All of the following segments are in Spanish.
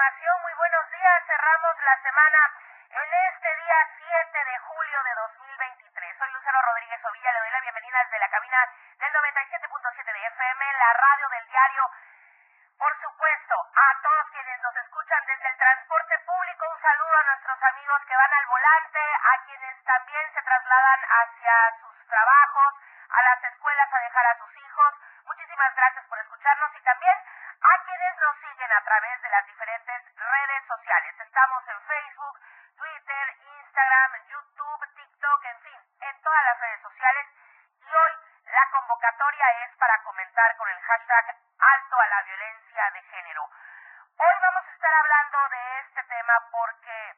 muy buenos días. Cerramos la semana en este día 7 de julio de 2023. Soy Lucero Rodríguez Ovilla, le doy la bienvenida desde la cabina del 97.7 de FM, la radio del diario. Por supuesto, a todos quienes nos escuchan desde el transporte público, un saludo a nuestros amigos que van al volante, a quienes también se trasladan hacia sus trabajos, a las escuelas a dejar a sus hijos. Convocatoria es para comentar con el hashtag alto a la violencia de género. Hoy vamos a estar hablando de este tema porque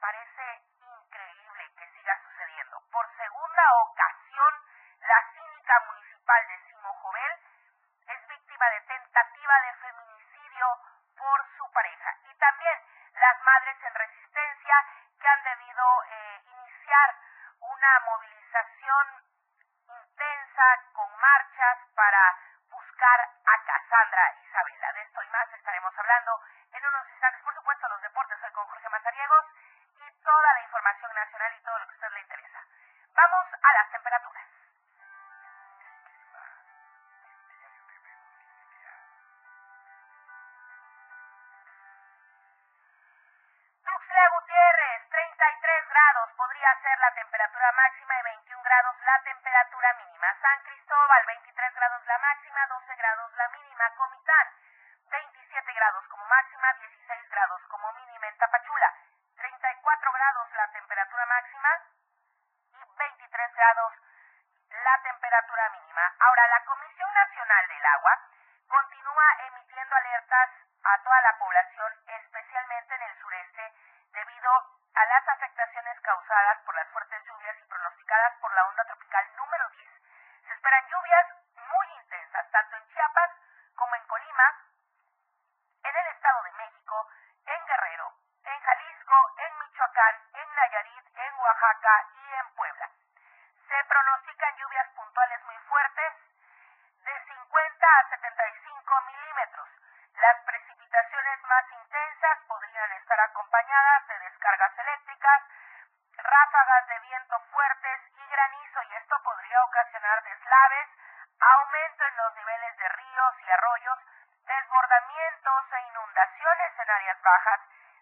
parece increíble que siga sucediendo. Por segunda ocasión, la síndica municipal de Simo Jovel es víctima de tentativa de feminicidio por su pareja. Y también las madres en resistencia que han debido eh, iniciar una movilización la temperatura mínima. San Cristóbal, 23 grados la máxima, 12 grados la mínima. Comitán, 27 grados como máxima, 16 grados como mínima. En Tapachula, 34 grados la temperatura máxima y 23 grados la temperatura mínima. Ahora, la Comisión Nacional del Agua continúa emitiendo alertas a toda la población, especialmente en el sureste, debido a las afectaciones causadas por las fuertes lluvias y pronosticadas por la onda tropical número 10. Se esperan lluvias muy intensas, tanto en Chiapas como en Colima, en el Estado de México, en Guerrero, en Jalisco, en Michoacán, en Nayarit, en Oaxaca y en Puebla. Se pronostican lluvias puntuales muy fuertes de 50 a 75 milímetros. Las precipitaciones más intensas podrían estar de descargas eléctricas, ráfagas de viento fuertes y granizo y esto podría ocasionar deslaves, aumento en los niveles de ríos y arroyos, desbordamientos e inundaciones en áreas bajas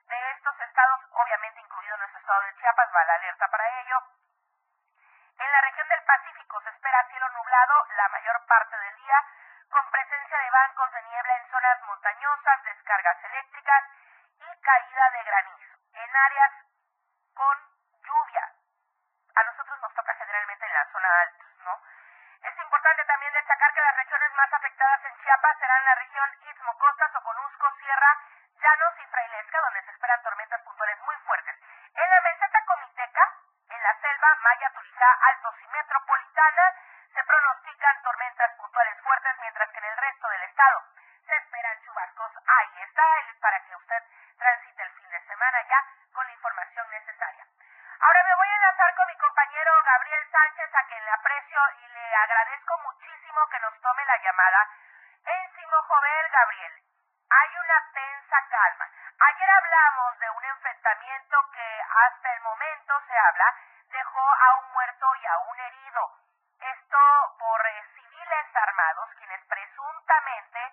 de estos estados, obviamente incluido nuestro estado de Chiapas, va la alerta para ello. En la región del Pacífico se espera cielo nublado la mayor parte del día, con presencia de bancos de niebla en zonas montañosas, descargas eléctricas y caída de granizo. En áreas con lluvia. A nosotros nos toca generalmente en la zona alta, ¿no? Es importante también destacar que las regiones más afectadas en Chiapas serán la región Istmo Costa, Soconusco, Sierra, Llanos y Frailesca, donde se esperan tormentas puntuales muy fuertes. En la meseta comiteca, en la selva, Maya, Tulijá, Altos y Metropolitana, se pronostican tormentas puntuales fuertes, mientras que en el resto del estado se esperan chubascos. Ahí está, para que usted transite el fin de semana ya con la información necesaria. Ahora me voy a enlazar con mi compañero Gabriel Sánchez, a quien le aprecio y le agradezco muchísimo que nos tome la llamada. En Simojovel, Gabriel, hay una tensa calma. Ayer hablamos de un enfrentamiento que hasta el momento se dejó a un muerto y a un herido. Esto por eh, civiles armados quienes presuntamente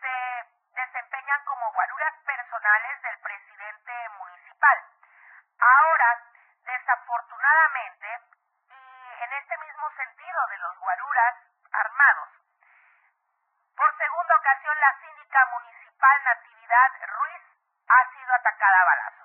se desempeñan como guaruras personales del presidente municipal. Ahora, desafortunadamente, y en este mismo sentido de los guaruras armados, por segunda ocasión la síndica municipal Natividad Ruiz ha sido atacada a balazos.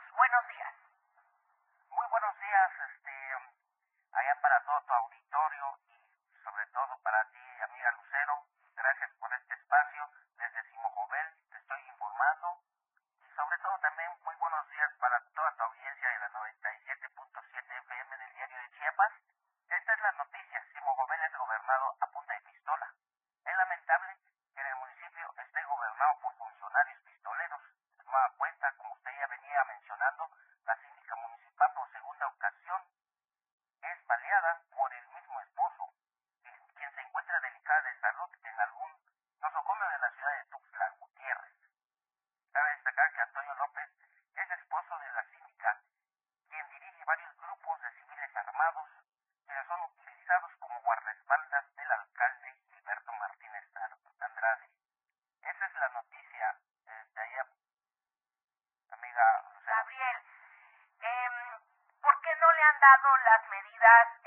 tomado las medidas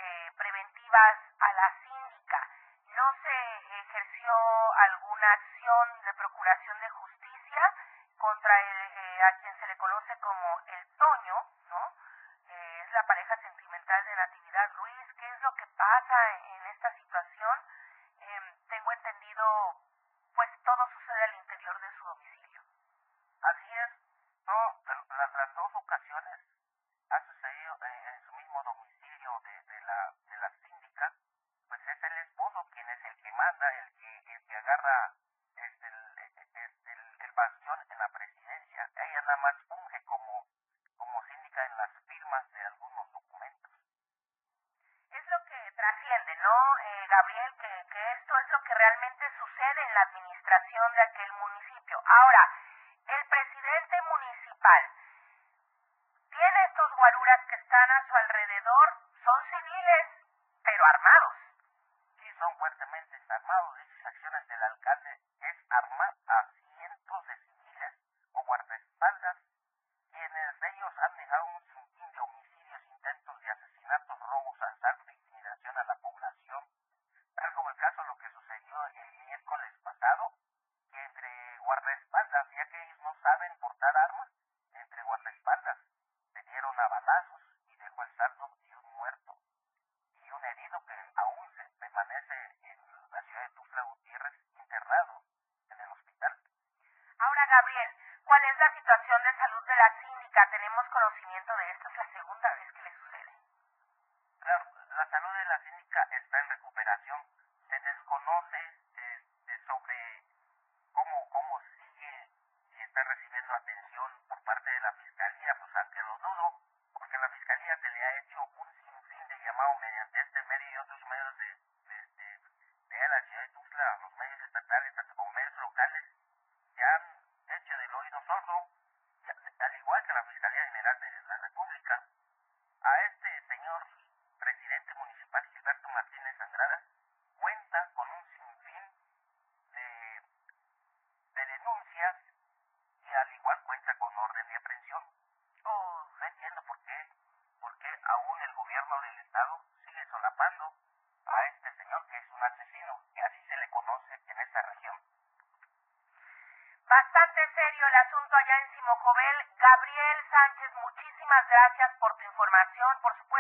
allá en Simojovel. Gabriel Sánchez, muchísimas gracias por tu información, por supuesto.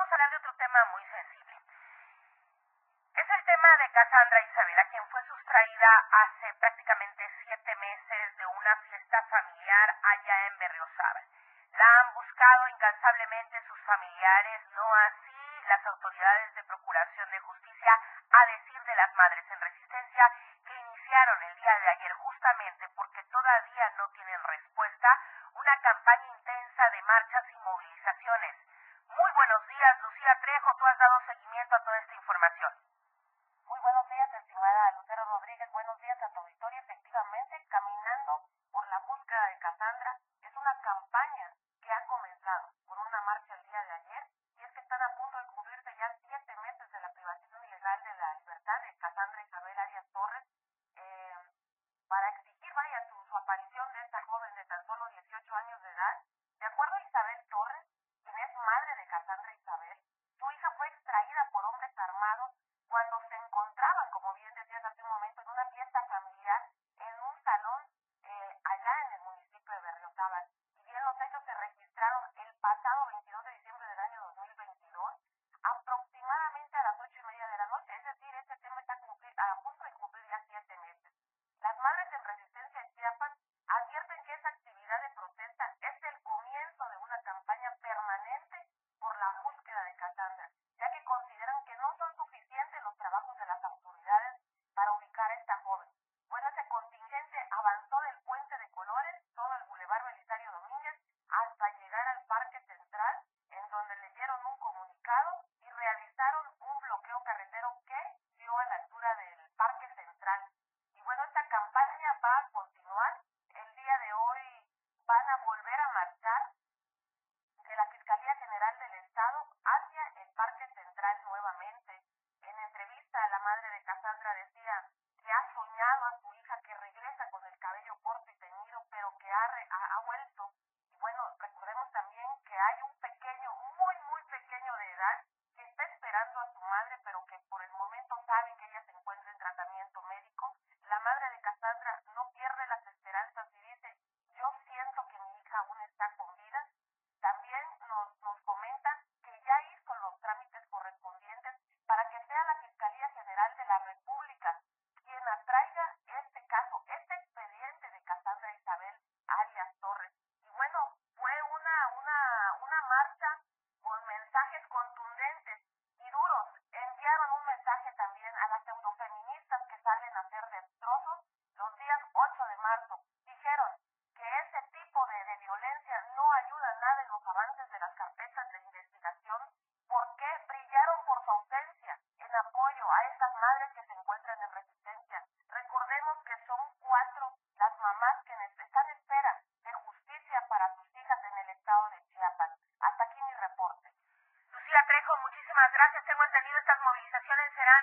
vamos a hablar de otro tema muy sensible. Es el tema de Cassandra Isabela, quien fue sustraída hace prácticamente siete meses de una fiesta familiar allá en Berriozábal. La han buscado incansablemente sus familiares, no así las autoridades de Procuración de Justicia, a decir de las madres en resistencia. que la Fiscalía General del Estado hacia el Parque Central nuevamente. En entrevista, a la madre de Cassandra decía,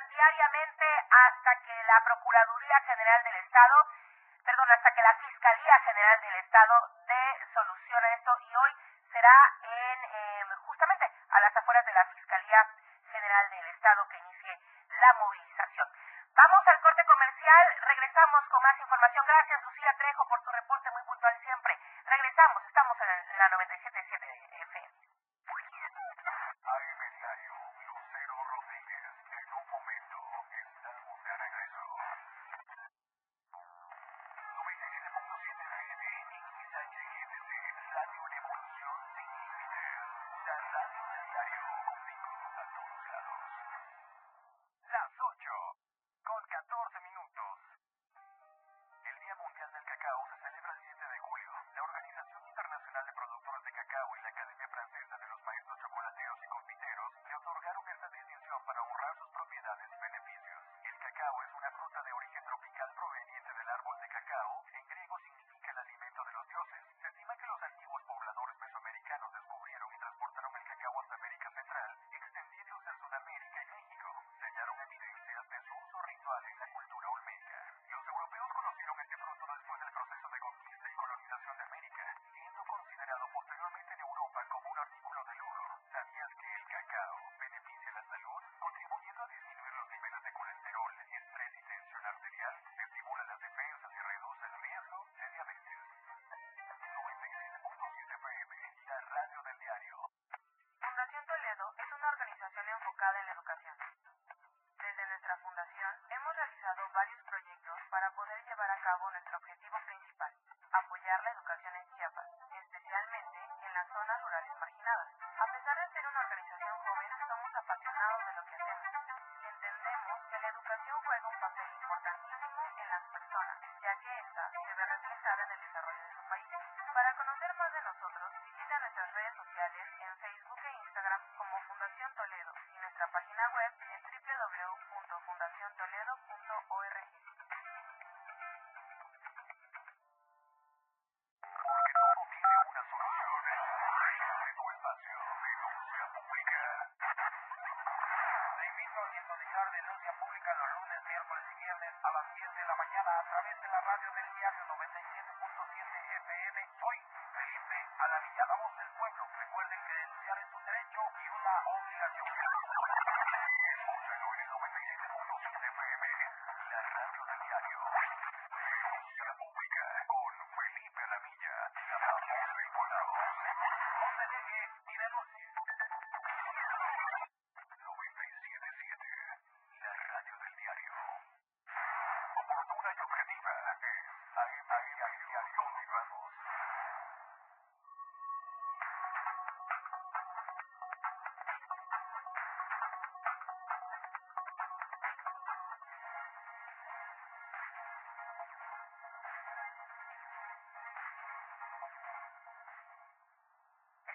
diariamente hasta que la Procuraduría General del Estado, perdón, hasta que la Fiscalía General del Estado dé solución a esto y hoy será en eh, justamente a las afueras de la Fiscalía General del Estado que inicie la movilización. Vamos al corte comercial, regresamos con más información. Gracias Lucía Trejo por tu reporte muy puntual siempre. personas, ya que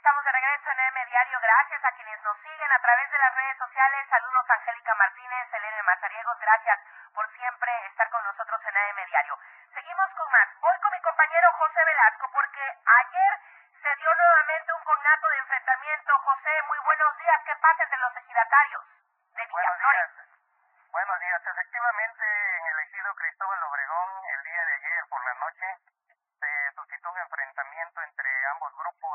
estamos de regreso en M Diario. Gracias a quienes nos siguen a través de las redes sociales. Saludos Angélica Martínez, Elena Mazariegos. Gracias por siempre estar con nosotros en AM Diario. Seguimos con más. Hoy con mi compañero José Velasco, porque ayer se dio nuevamente un cognato de enfrentamiento. José, muy buenos días. ¿Qué pasa entre los ejidatarios de Villaflores? Buenos días. Buenos días. Efectivamente, en el ejido Cristóbal Obregón, el día de ayer por la noche, se suscitó un enfrentamiento entre ambos grupos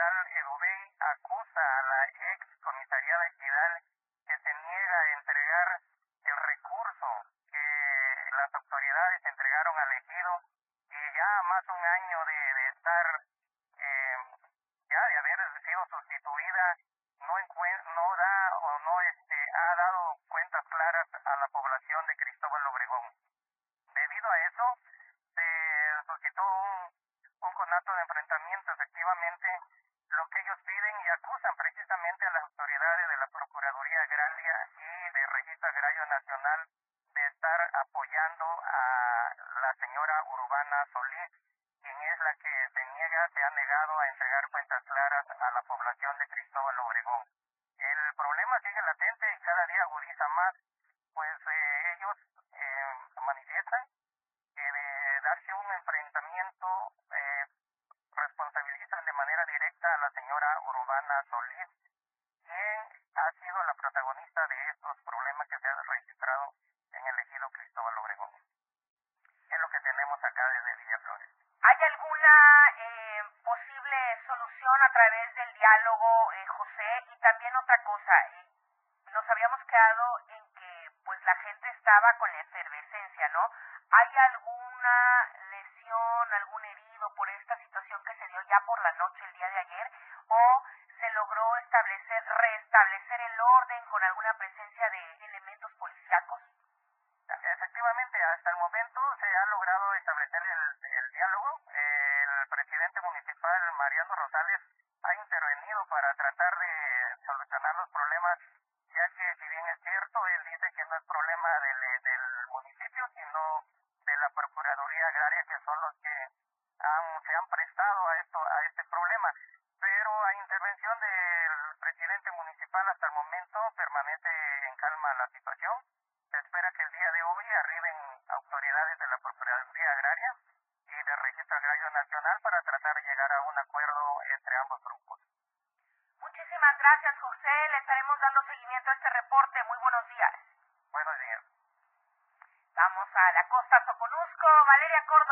General Edover negado a entregar sea, nos habíamos quedado en que pues la gente estaba con la efervescencia, ¿no? ¿Hay alguna lesión, algún herido por esta situación que se dio ya por la noche el día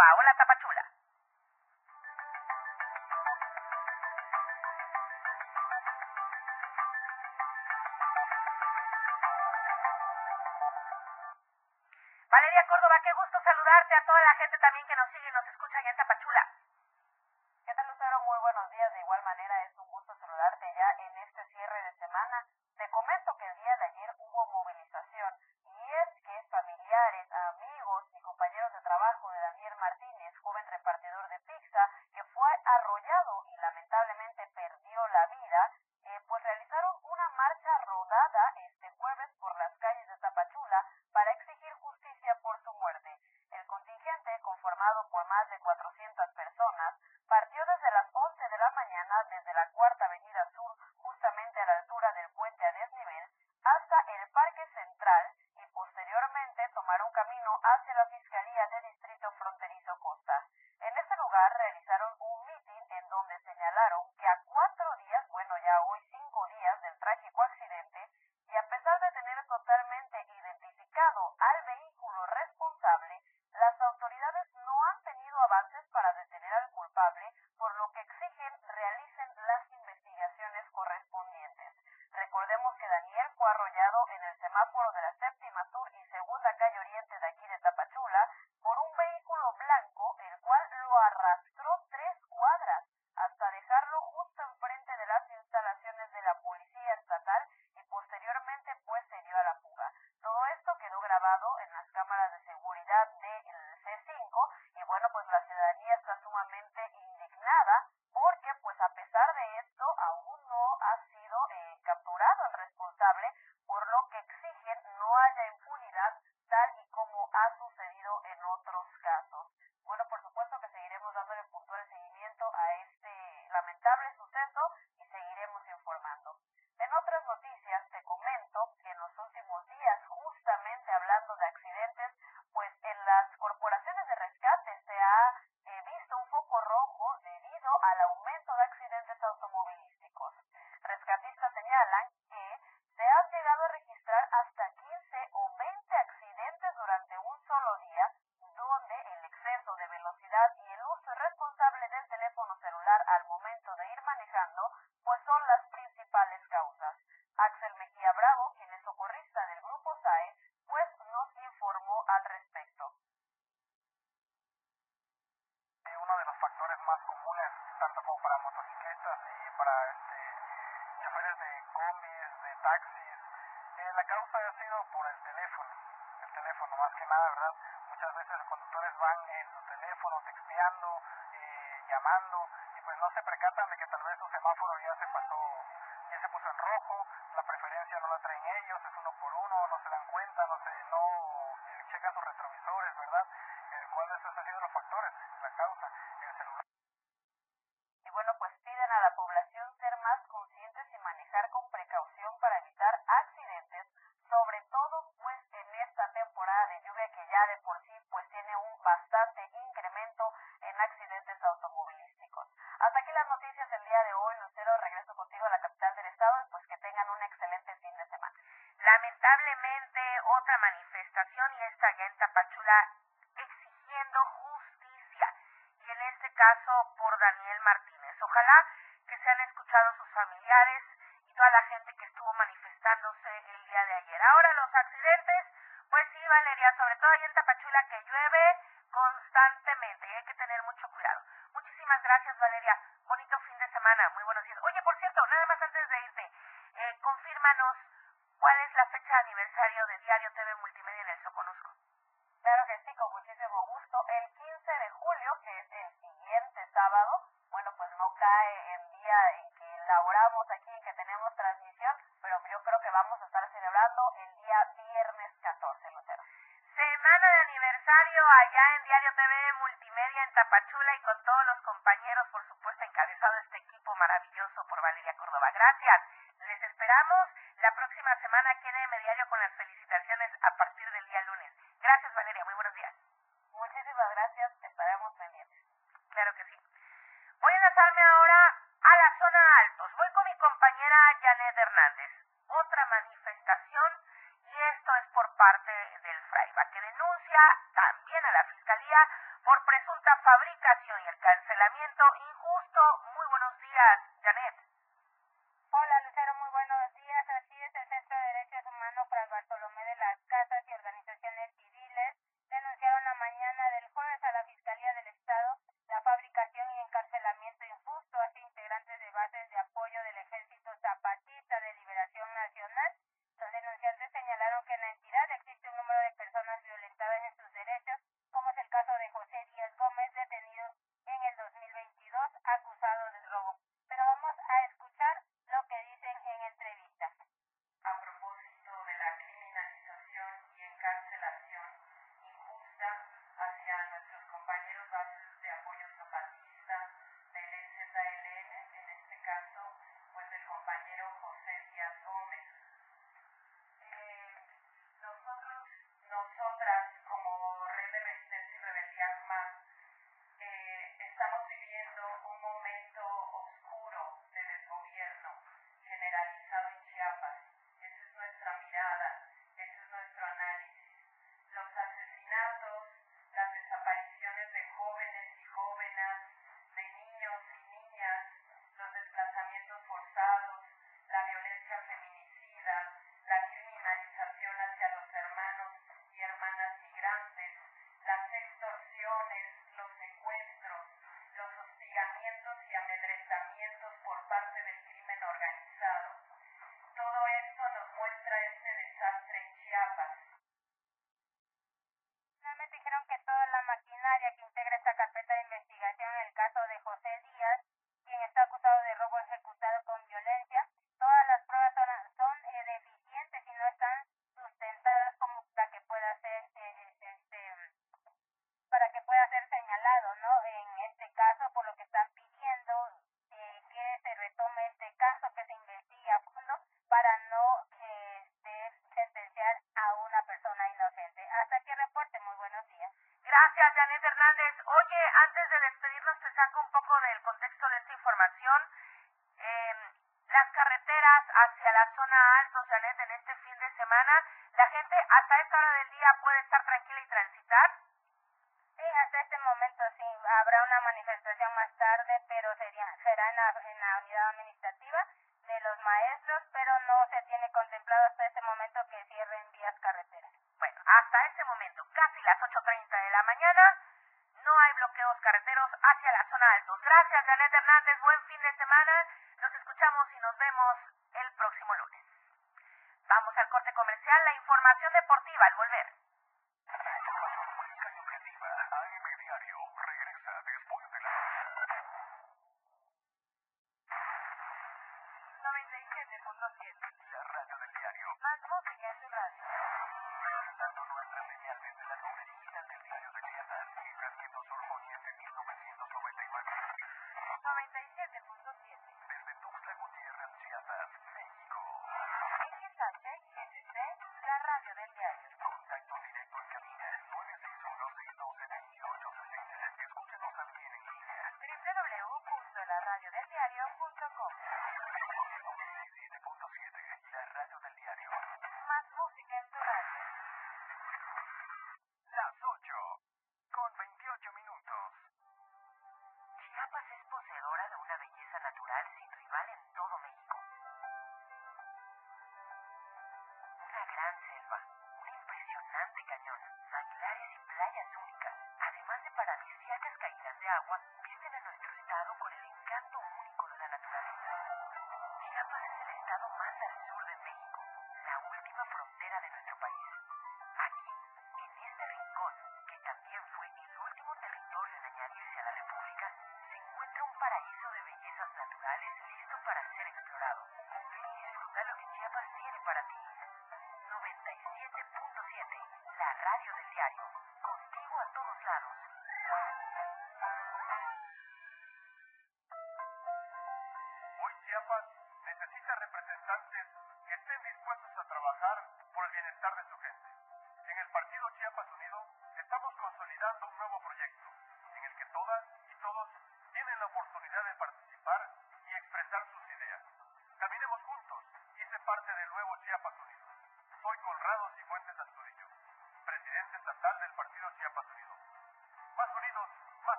Hola más de 400 personas, partió desde las 11 de la mañana desde la cuarta van en su teléfono texteando, eh, llamando, y pues no se percatan de que tal vez su semáforo ya se pasó, ya se puso en rojo, la preferencia no la traen ellos, es uno por uno, no se dan allá en Tapachula exigiendo justicia y en este caso por Daniel Martínez. Ojalá que sean escuchados sus familiares y toda la gente que estuvo manifestándose el día de ayer. Ahora los accidentes, pues sí, Valeria, sobre todo allá en Tapachula que llueve de Diario TV Multimedia en el Soconusco. Claro que sí, con muchísimo gusto. El 15 de julio, que es el siguiente sábado, bueno, pues no cae en día en que laboramos aquí, en que tenemos transmisión, pero yo creo que vamos a estar celebrando el día viernes 14, Lucero. Semana de aniversario allá en Diario TV Multimedia en Tapachula y con todos los compañeros, por supuesto, encabezado este equipo maravilloso por Valeria Córdoba. Gracias. alto, en este fin de semana. ¿La gente hasta esta hora del día puede estar tranquila y transitar? Sí, hasta este momento sí. Habrá una manifestación más tarde, pero sería, será en la, en la unidad administrativa de los maestros, pero no se tiene contemplado hasta este momento que cierren vías carreteras. Bueno, hasta este momento, casi las 8.30 de la mañana, agua a nuestro estado con el encanto único de la naturaleza. Chiapas es el estado más al sur de México, la última frontera de nuestro país. Aquí, en este rincón, que también fue el último territorio en añadirse a la República, se encuentra un paraíso de bellezas naturales listo para ser explorado. Ven y disfruta lo que Chiapas tiene para ti. 97.7, la radio del diario.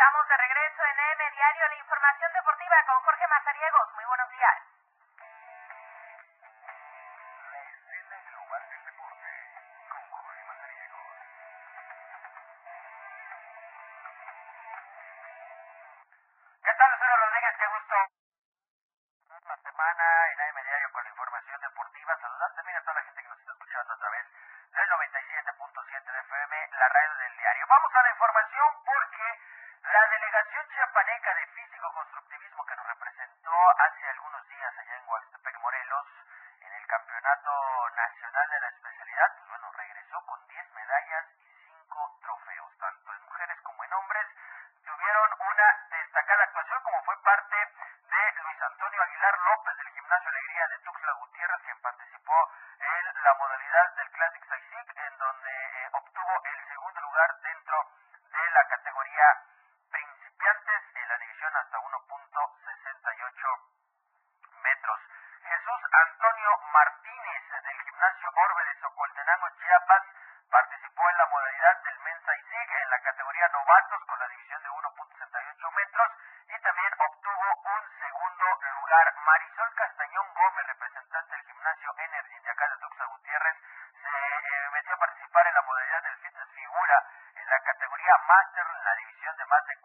Estamos de regreso en M Diario, la información deportiva con Jorge Mazariegos. Muy buenos días. cuartos con la división de 1.68 metros y también obtuvo un segundo lugar. Marisol Castañón Gómez, representante del gimnasio Energy de acá de Tuxa Gutiérrez, se eh, metió a participar en la modalidad del fitness figura en la categoría Master en la división de más de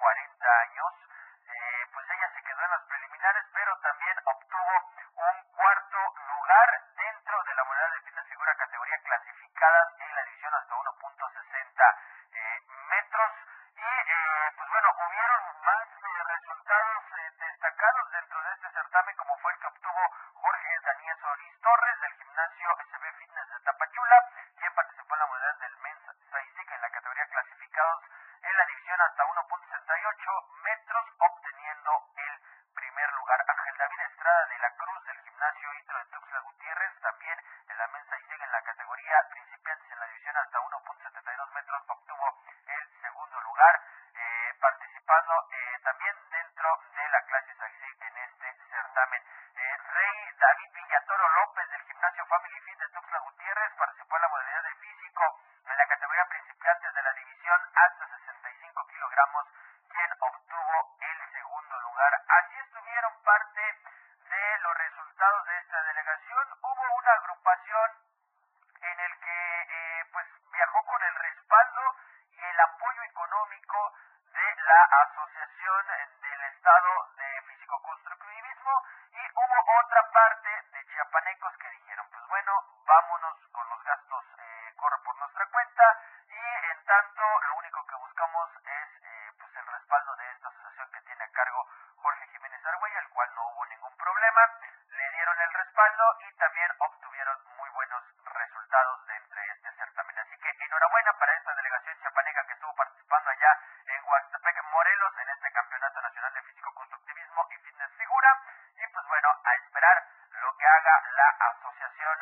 Huastepec, Morelos, en este Campeonato Nacional de Físico Constructivismo y Fitness Figura. Y pues bueno, a esperar lo que haga la Asociación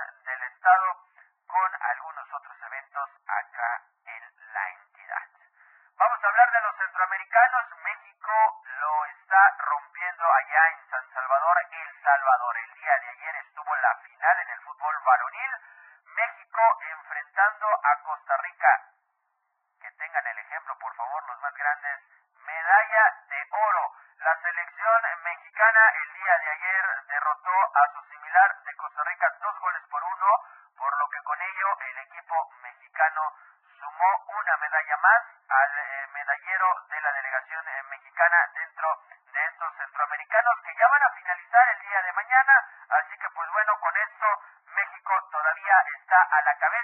más al eh, medallero de la delegación eh, mexicana dentro de estos centroamericanos que ya van a finalizar el día de mañana. Así que pues bueno, con esto México todavía está a la cabeza.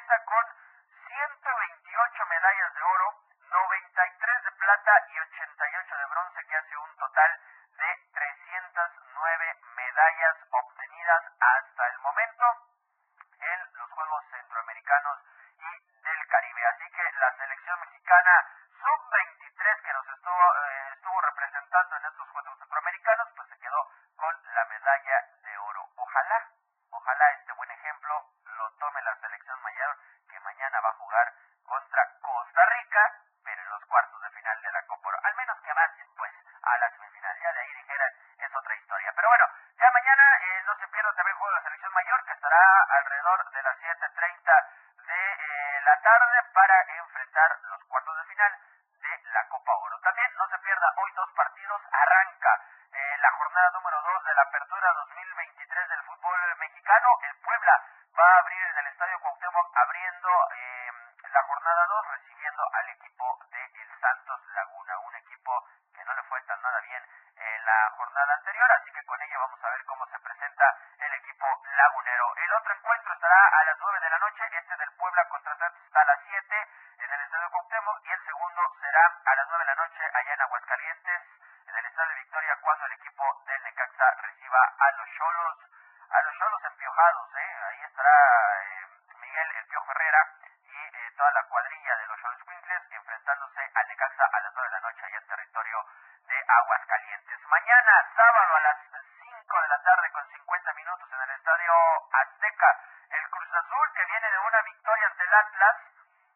los cuartos de final de la Copa Oro. También no se pierda hoy dos partidos, arranca eh, la jornada número 2 de la Apertura 2020 a las 9 de la noche allá en Aguascalientes en el Estadio Victoria cuando el equipo del Necaxa reciba a los Cholos, a los Cholos empiojados, ¿eh? ahí estará eh, Miguel El Piojo Herrera y eh, toda la cuadrilla de los Cholos Quincles enfrentándose al Necaxa a las 9 de la noche allá en territorio de Aguascalientes. Mañana, sábado a las 5 de la tarde con 50 minutos en el Estadio Azteca, el Cruz Azul que viene de una victoria ante el Atlas,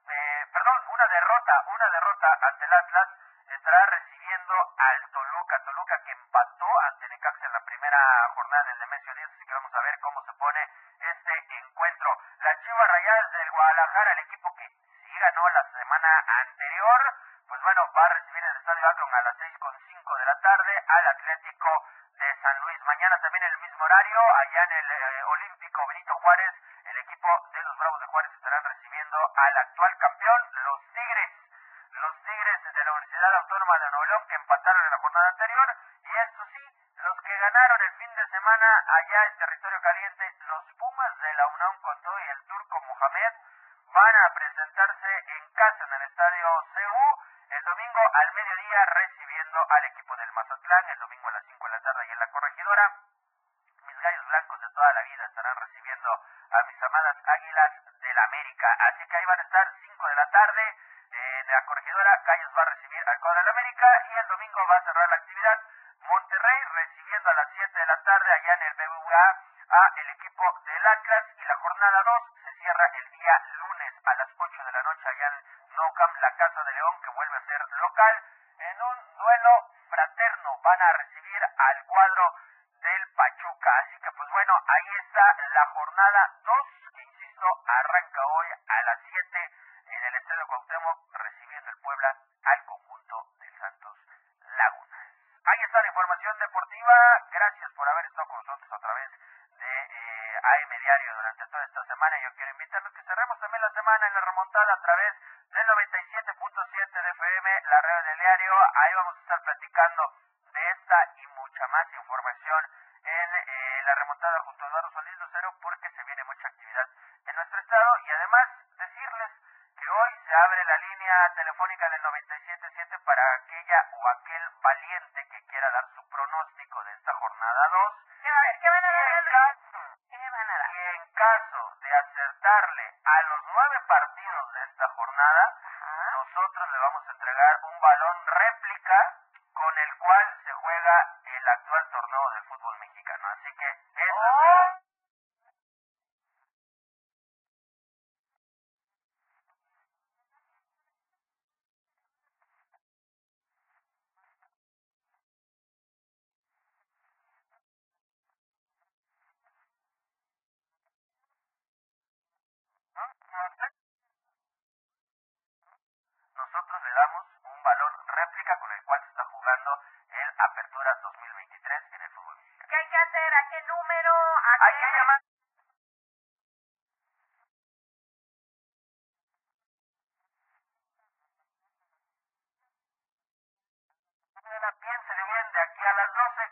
eh, perdón, una derrota, una derrota ante el Atlas, estará recibiendo al Toluca, Toluca que empató ante Necaxa en la primera jornada del Nemesio 10, así que vamos a ver cómo se pone este encuentro. Las Chivas Rayadas del Guadalajara, el equipo que sí ganó la semana anterior, pues bueno, va a recibir en el Estadio Akron a las 6.5 de la tarde al Atlético de San Luis. Mañana también en el mismo horario, allá en el eh, Olímpico Benito Juárez, el equipo de los Bravos de Juárez estarán recibiendo al actual campeón, los Tigres. Los Tigres de la Universidad Autónoma de Nuevo León que empataron en la jornada anterior. Y esto sí, los que ganaron el fin de allá en territorio caliente, los Pumas de la UNAM Cotó y el turco Mohamed van a presentarse en casa en el estadio CU el domingo al mediodía recibiendo al equipo del Mazatlán, el domingo a las 5 de la tarde y en la corregidora. Mis gallos blancos de toda la vida estarán recibiendo a mis amadas águilas del América. Así que ahí van a estar 5 de la tarde en la corregidora. Gallos va a recibir al cuadro del América y el domingo va a cerrar la actividad. Monterrey recibiendo a las 7 de la tarde allá en a el equipo del Atlas y la jornada 2 se cierra el día lunes a las 8 de la noche allá en Nou Camp, la Casa de León que vuelve a ser local. En un duelo fraterno van a recibir al cuadro del Pachuca. Así que pues bueno ahí está la jornada 2 que insisto arranca hoy a las 7 en el Estadio Cuauhtémoc recibiendo el Puebla al conjunto del Santos Laguna ahí está la información deportiva gracias por haber estado con nosotros a través de eh, AM Diario durante toda esta semana. Yo quiero invitarlos que cerremos también la semana a través del 97.7 de FM, la red del diario. Ahí vamos a estar platicando de esta y mucha más información en eh, la remontada junto a Eduardo Solís Lucero porque se viene mucha actividad en nuestro estado y además decirles que hoy se abre la línea telefónica del 97.7 para aquella o aquel valiente que quiera dar su pronóstico de esta jornada 2 ¿Qué va a ver? ¿Qué van a y dar? en caso, ¿Qué van a dar? y en caso de acertarle a los nueve partidos de esta jornada, nosotros le vamos a entregar un balón réplica con el cual se juega el actual torneo del fútbol mexicano. Así que eso Oh. Nosotros le damos un balón réplica con el cual se está jugando el Apertura 2023 en el fútbol mexicano. ¿Qué hay que hacer? ¿A qué número? ¿A Hay qué? que llamar. Piénsele bien de aquí a las 12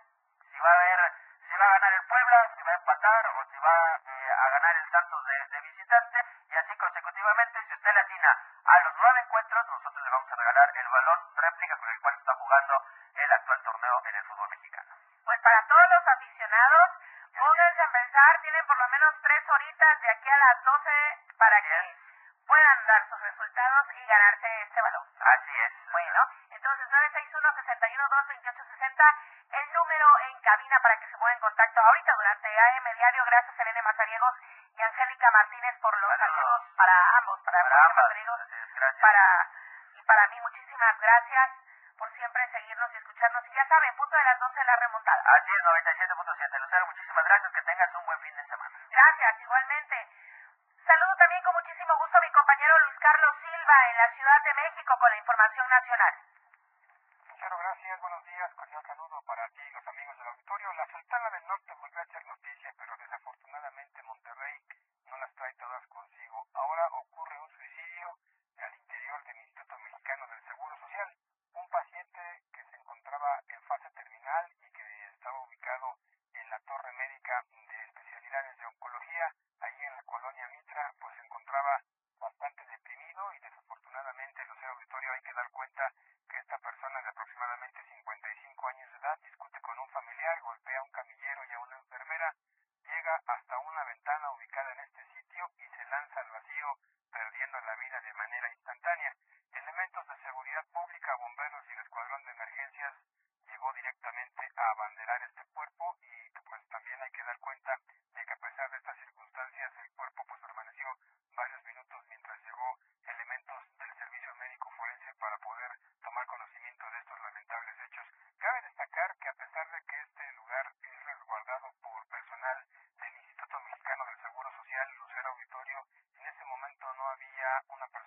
si va a haber, si va a ganar el Puebla, si va a empatar o si va eh, a ganar el Santos de, de visitante y así consecutivamente. Si usted le atina a los nueve encuentros, nosotros le vamos a regalar el balón réplica con el cual se está jugando el actual torneo en el fútbol mexicano. Pues para todos los aficionados, pónganse a pensar, tienen por lo menos tres horitas de aquí a las 12 para que puedan dar sus resultados y ganarse este balón. Así es. Bueno, entonces 961-61-228-60, el número en cabina para que se pongan en contacto ahorita durante AM Diario. Gracias, Elena Mazariegos y Angélica Martínez, por los Saludos. para ambos, para, Para ambas. Mazariegos, gracias. para, y para mí. Muchísimas gracias por siempre seguirnos y escucharnos. Y ya saben, punto de las 12 la remontada. Así es, 97.7. Lucero, muchísimas gracias. Que tengas un buen fin de semana. Gracias, igualmente. Saludo también con muchísimo gusto a mi compañero Luis Carlos Silva en la Ciudad de México con la información nacional. norte pues, volvió a hacer noticia. una persona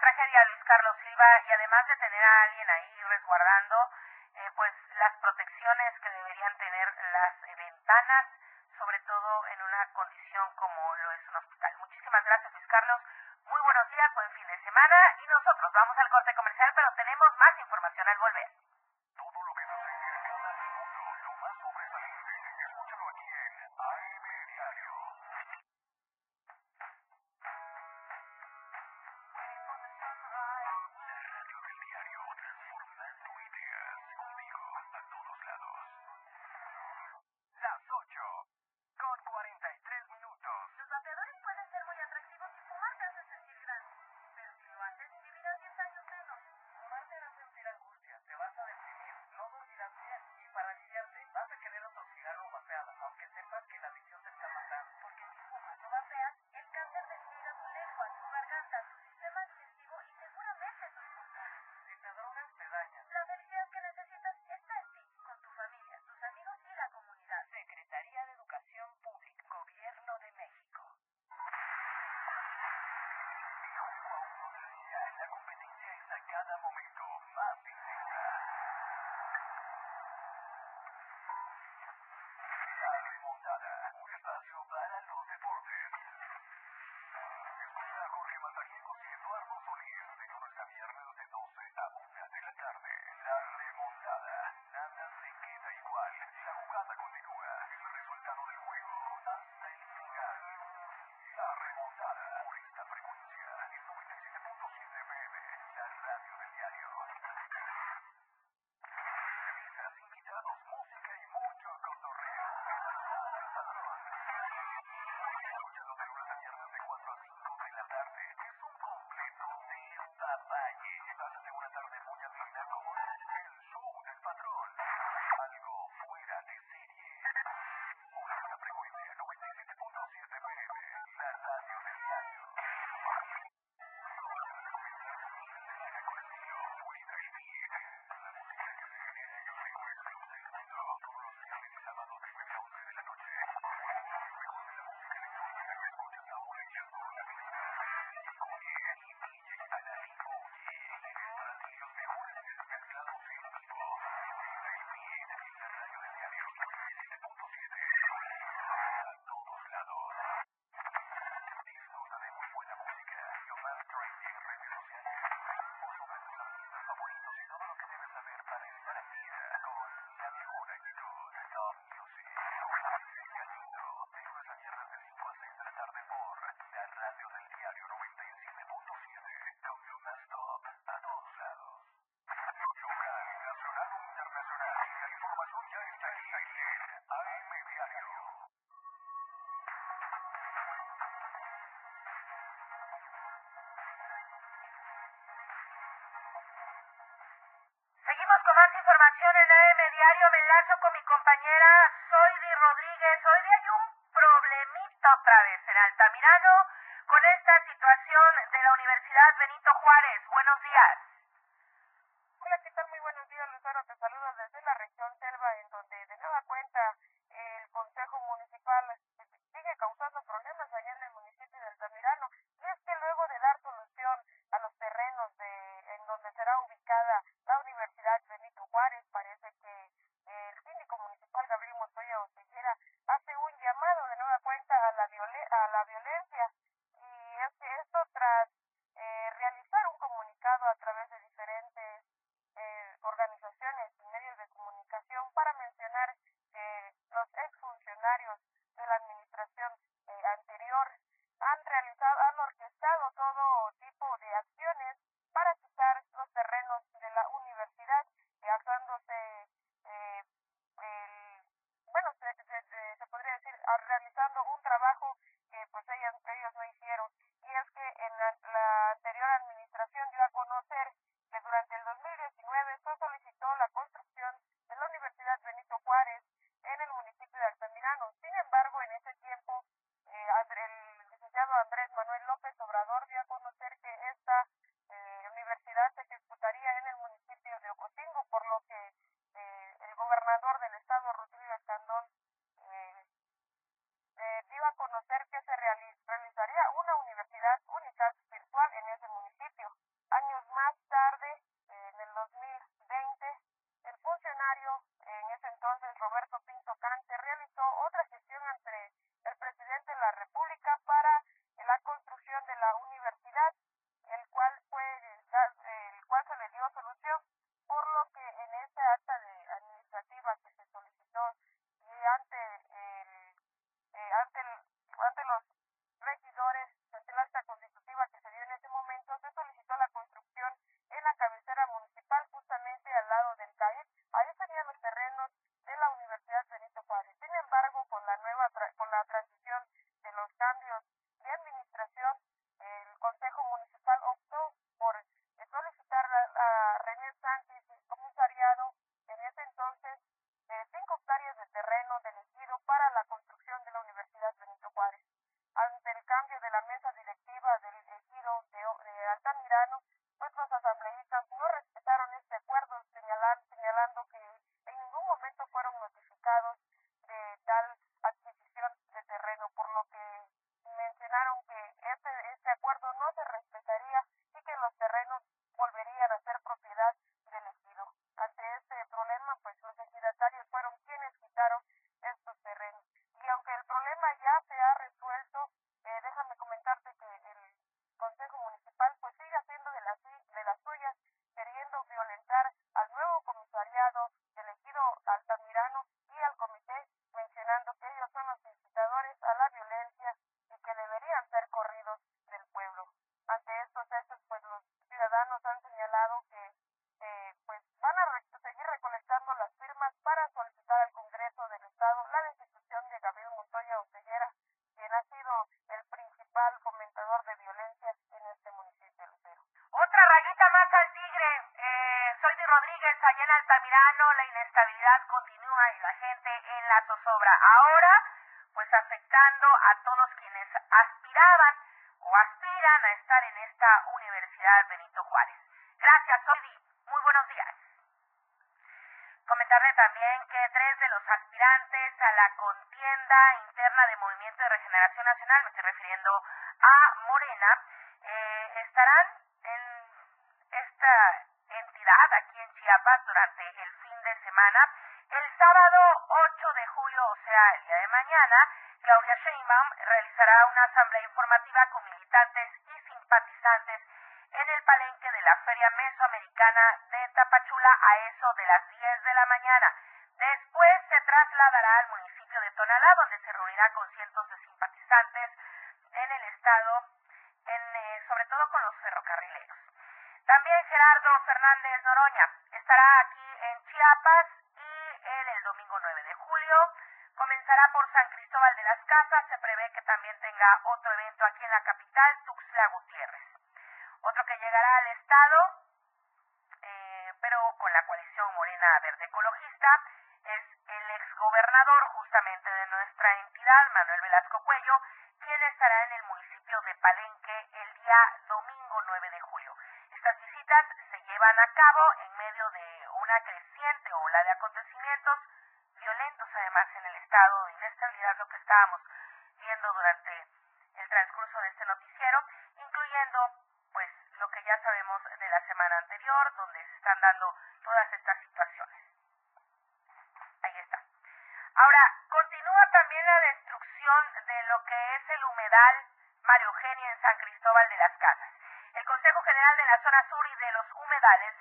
tragedia Luis Carlos Silva y además de tener a alguien ahí resguardando, La jugada continúa. Con más información en AM Diario. Me enlazo con mi compañera Soidi Rodríguez. Hoy día hay un problemita otra vez en Altamirano con esta situación de la Universidad Benito Juárez. Buenos días. tarde, en el 2020, el funcionario, en ese entonces Roberto Pinto Cante, realizó la inestabilidad continúa y la gente en la zozobra. Ahora, pues afectando a todos quienes aspiraban o aspiran a estar en esta Universidad Benito Juárez. Gracias, Toby. Muy buenos días. Comentarle también que tres de los aspirantes a la contienda interna de Movimiento de Regeneración Nacional, me estoy refiriendo a Morena, eh, estarán durante el fin de semana. El sábado 8 de julio, o sea, el día de mañana, Claudia Sheinbaum realizará una asamblea informativa con militantes y simpatizantes en el palenque de la Feria Mesoamericana de Tapachula a eso de las 10 de la mañana. Después se trasladará al municipio de Tonalá, donde se reunirá con cientos de simpatizantes en el estado, eh, sobre todo con los ferrocarrileros. También Gerardo Fernández Noroña, estará aquí en Chiapas y el domingo 9 de julio. Comenzará por San Cristóbal de las Casas. Se prevé que también tenga otro evento aquí en la capital, Tuxtla Gutiérrez. Otro que llegará al Estado, eh, pero con la coalición Morena Verde Ecologista, es el exgobernador justamente de nuestra entidad, Manuel Velasco Cuello, quien estará en el municipio de Palenque el día una creciente ola de acontecimientos violentos además en el estado de inestabilidad, lo que estábamos viendo durante el transcurso de este noticiero, incluyendo pues lo que ya sabemos de la semana anterior, donde se están dando todas estas situaciones. Ahí está. Ahora, continúa también la destrucción de lo que es el humedal Mario Eugenia en San Cristóbal de las Casas. El Consejo General de la Zona Sur y de los Humedales,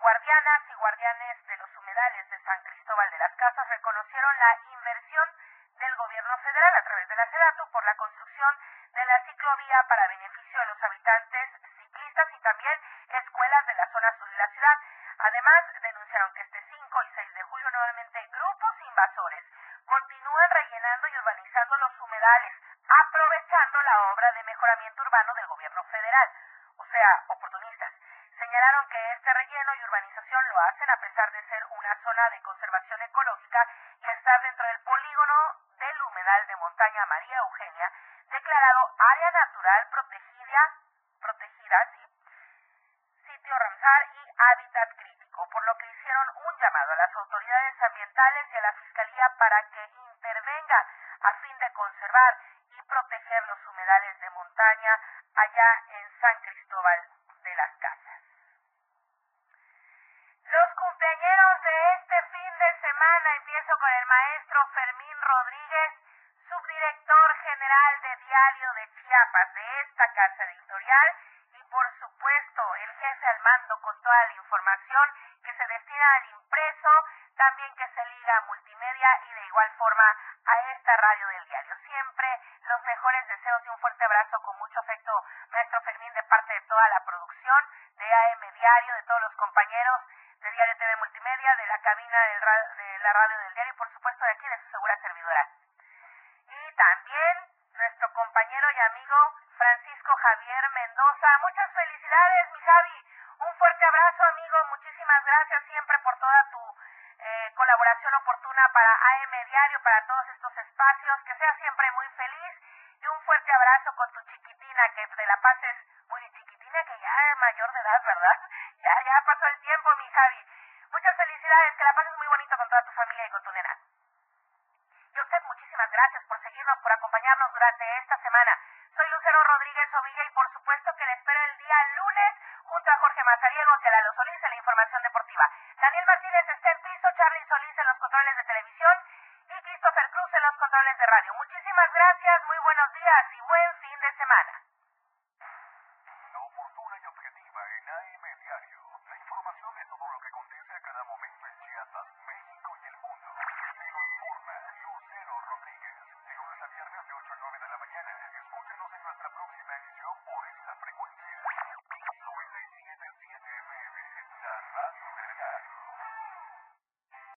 guardianas y guardianes de los humedales de San Cristóbal de las Casas reconocieron la inversión del gobierno federal a través de la SEDATU por la construcción de la ciclovía para beneficio de los habitantes ciclistas y también escuelas de la zona sur de la ciudad. Además, denunciaron que este 5 y 6 de julio nuevamente grupos invasores continúan rellenando y urbanizando los humedales, aprovechando la obra de mejoramiento urbano del gobierno federal, o sea, oportunistas. Señalaron que este relleno y urbanización lo hacen a pesar de ser una zona de conservación ecológica y estar dentro del polígono del humedal de montaña María Eugenia, declarado área natural protegida, protegida ¿sí? sitio Ramsar y hábitat crítico, por lo que hicieron un llamado a las y a la Fiscalía para que intervenga a fin de conservar y proteger los humedales de montaña allá en San Cristóbal de las Casas. Los cumpleañeros de este fin de semana empiezo con el maestro Fermín Rodríguez, subdirector general de Diario de Chiapas de esta casa editorial y por supuesto el jefe al mando con toda la información que se destina al impreso, también que se liga a multimedia y de igual forma a esta radio del diario. Siempre los mejores deseos y un fuerte abrazo con mucho afecto, maestro Fermín, de parte de toda la producción de AM Diario, de todos los compañeros de Diario TV Multimedia, de la de la radio del diario y por supuesto de aquí de su segura servidora. Y también nuestro compañero y amigo Francisco Javier Mendoza. Muchas felicidades, mi Javi. Un fuerte abrazo, amigo. Muchísimas gracias siempre por toda tu eh, colaboración oportuna para AM Diario, para todos estos espacios. Que seas siempre muy feliz y un fuerte abrazo con tu chiquitina, que te la pases muy chiquitina, que ya es mayor de edad, ¿verdad? De radio. Muchísimas gracias, muy buenos días y buen fin de semana.